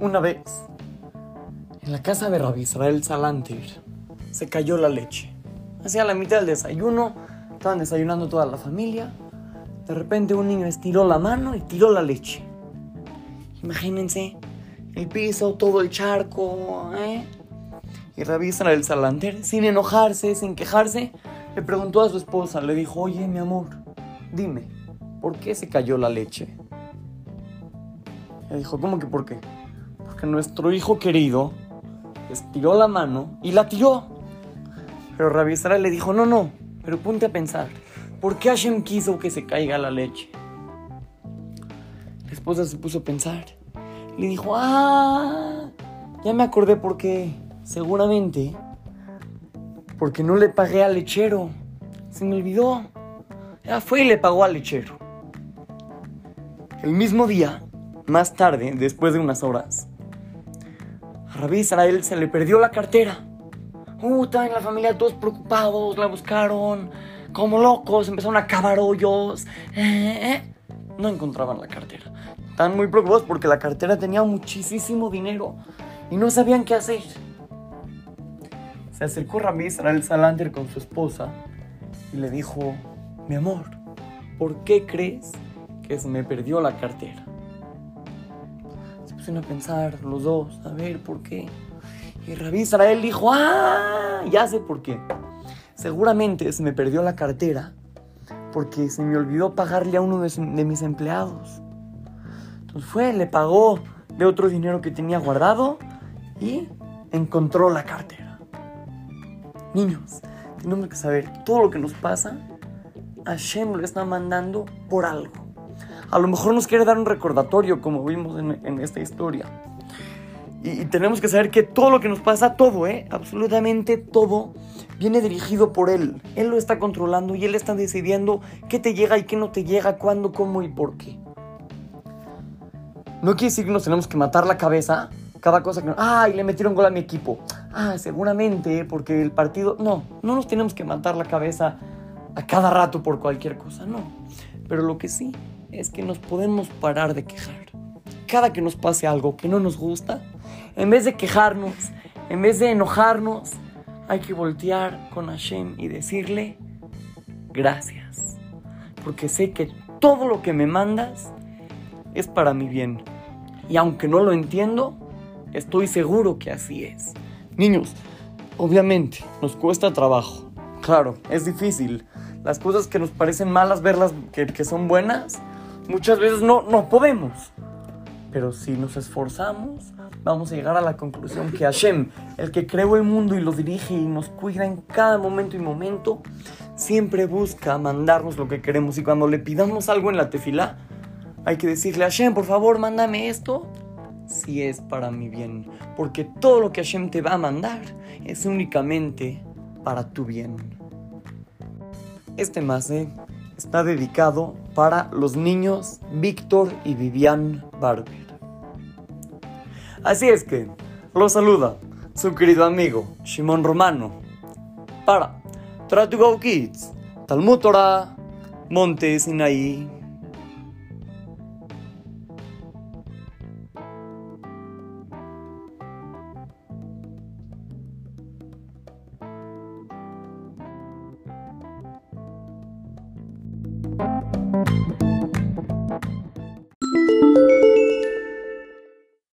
una vez, en la casa de Rabbi Israel Salantir, se cayó la leche. Hacía la mitad del desayuno, estaban desayunando toda la familia. De repente un niño estiró la mano y tiró la leche. Imagínense, el piso, todo el charco, ¿eh? Y Rabbi Israel Salanter, sin enojarse, sin quejarse, le preguntó a su esposa, le dijo, oye, mi amor, dime, ¿por qué se cayó la leche? Le dijo, ¿cómo que por qué? Porque nuestro hijo querido estiró la mano y la tiró. Pero Rabbi Israel le dijo, no, no, pero ponte a pensar, ¿por qué Hashem quiso que se caiga la leche? La esposa se puso a pensar. Le dijo, ah, ya me acordé por qué. Seguramente porque no le pagué al lechero. Se me olvidó. Ya fue y le pagó al lechero. El mismo día, más tarde, después de unas horas, a Rabí Israel se le perdió la cartera. Uh, estaban la familia todos preocupados, la buscaron como locos, empezaron a cavar hoyos. Eh, eh. No encontraban la cartera. Estaban muy preocupados porque la cartera tenía muchísimo dinero y no sabían qué hacer. Se acercó Rabí Israel Salanter con su esposa y le dijo, mi amor, ¿por qué crees que se me perdió la cartera? A pensar los dos, a ver por qué. Y Rabí Israel dijo, ah, ya sé por qué. Seguramente se me perdió la cartera porque se me olvidó pagarle a uno de, de mis empleados. Entonces fue, le pagó de otro dinero que tenía guardado y encontró la cartera. Niños, tenemos que saber todo lo que nos pasa, Hashem lo está mandando por algo. A lo mejor nos quiere dar un recordatorio, como vimos en, en esta historia. Y, y, tenemos que saber que todo lo que nos pasa, todo, ¿eh? absolutamente todo, viene dirigido por Él. Él lo está controlando y Él está decidiendo qué te llega y qué no te llega, cuándo, cómo y por qué. No quiere decir que nos tenemos que matar la cabeza cada cosa que... ¡Ay, le metieron gol a mi equipo! Ah, seguramente porque el partido... No, no nos tenemos que matar la cabeza a cada rato por cualquier cosa, no. Pero lo que sí es que nos podemos parar de quejar. Cada que nos pase algo que no nos gusta, en vez de quejarnos, en vez de enojarnos, hay que voltear con Hashem y decirle gracias. Porque sé que todo lo que me mandas es para mi bien. Y aunque no lo entiendo, estoy seguro que así es. Niños, obviamente nos cuesta trabajo. Claro, es difícil. Las cosas que nos parecen malas, verlas que, que son buenas, muchas veces no, no podemos. Pero si nos esforzamos, vamos a llegar a la conclusión que Hashem, el que creó el mundo y lo dirige y nos cuida en cada momento y momento, siempre busca mandarnos lo que queremos. Y cuando le pidamos algo en la tefila, hay que decirle, Hashem, por favor, mándame esto si es para mi bien, porque todo lo que Hashem te va a mandar es únicamente para tu bien. Este mase está dedicado para los niños Víctor y Vivian Barber. Así es que lo saluda su querido amigo Shimon Romano para Try to Go Kids, Talmud Torah, Monte Sinaí. Thank you